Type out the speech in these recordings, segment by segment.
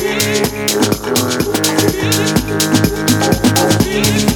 Thank you.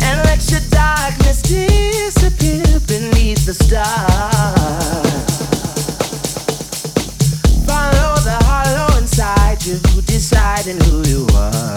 And let your darkness disappear beneath the stars. Follow the hollow inside you, deciding who you are.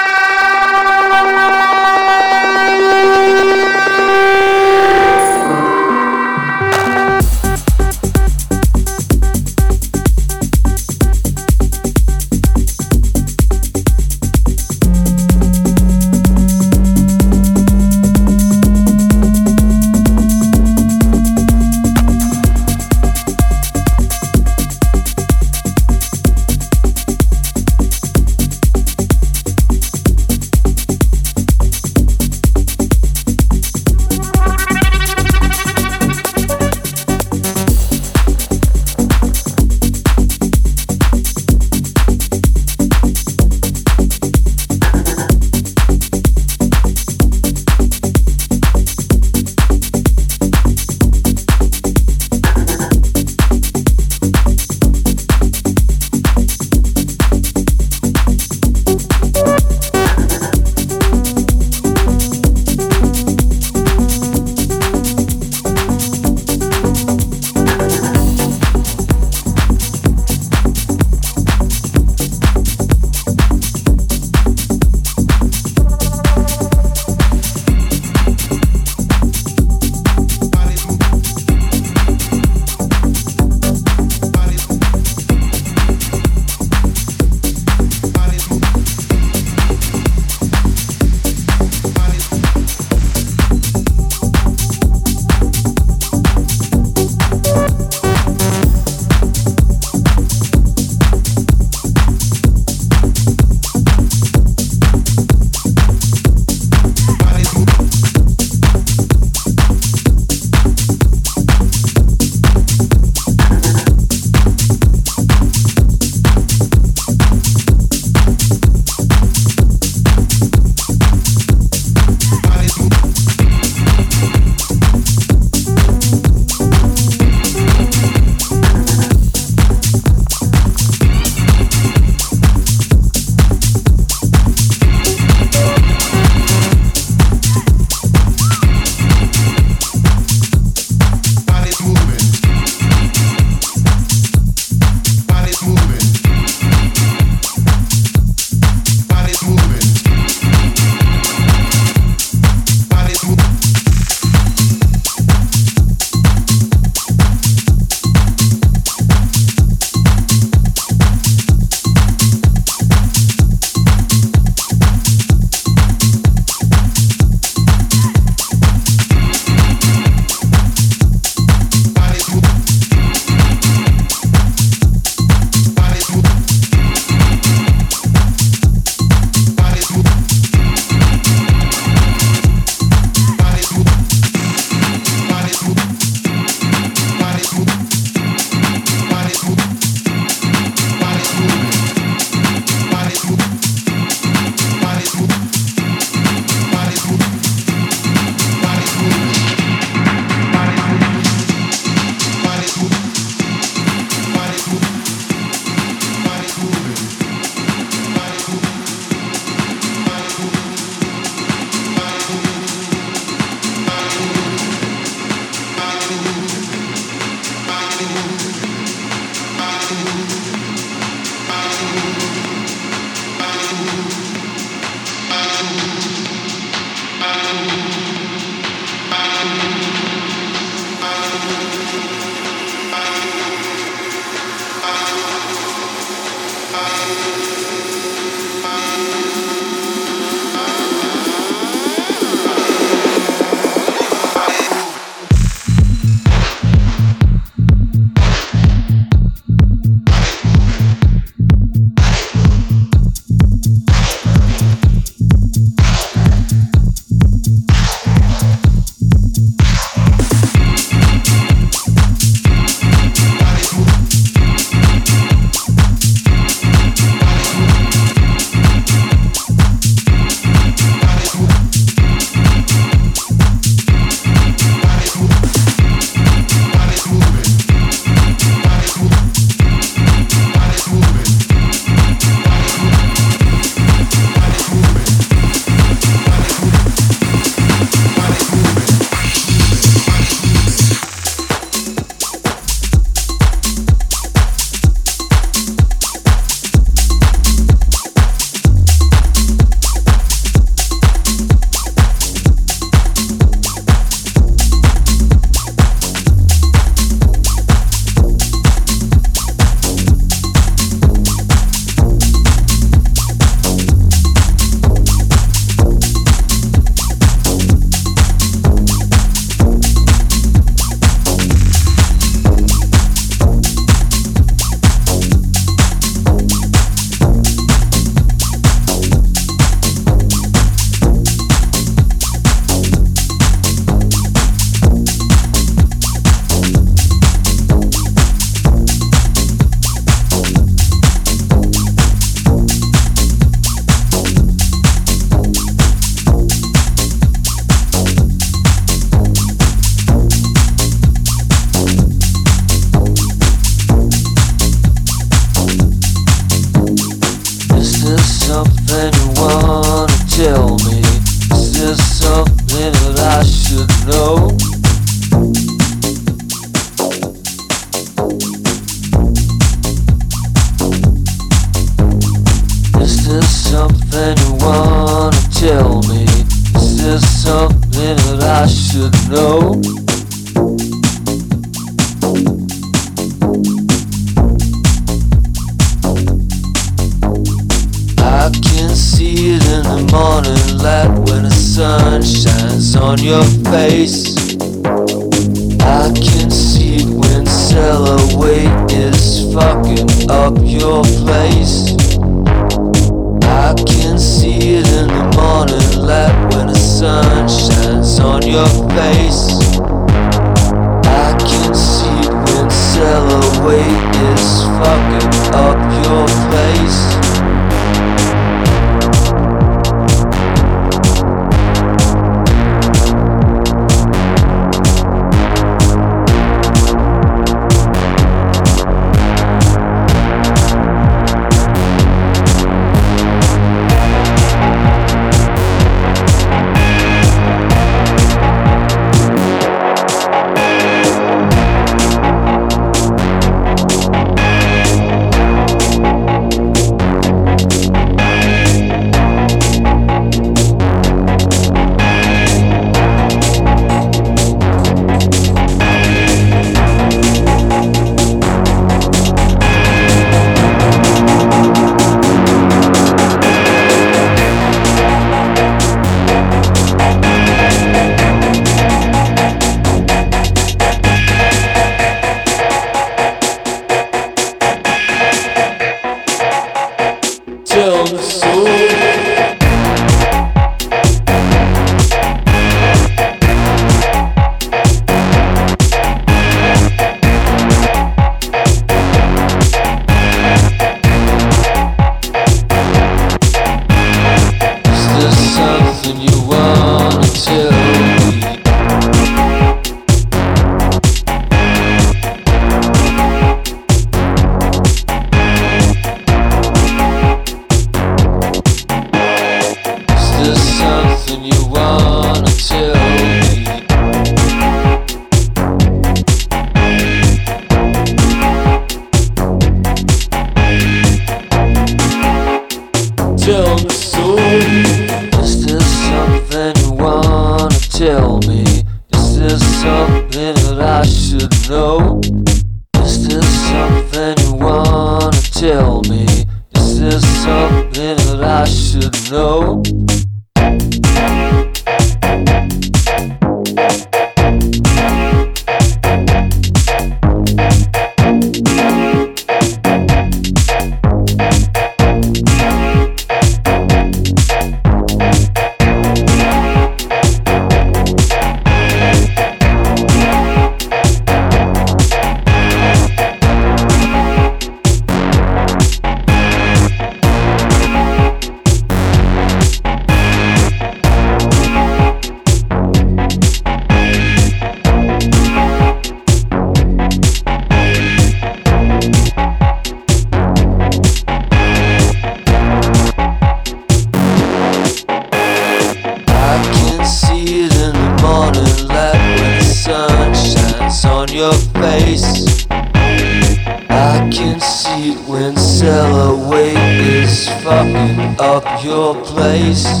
Place.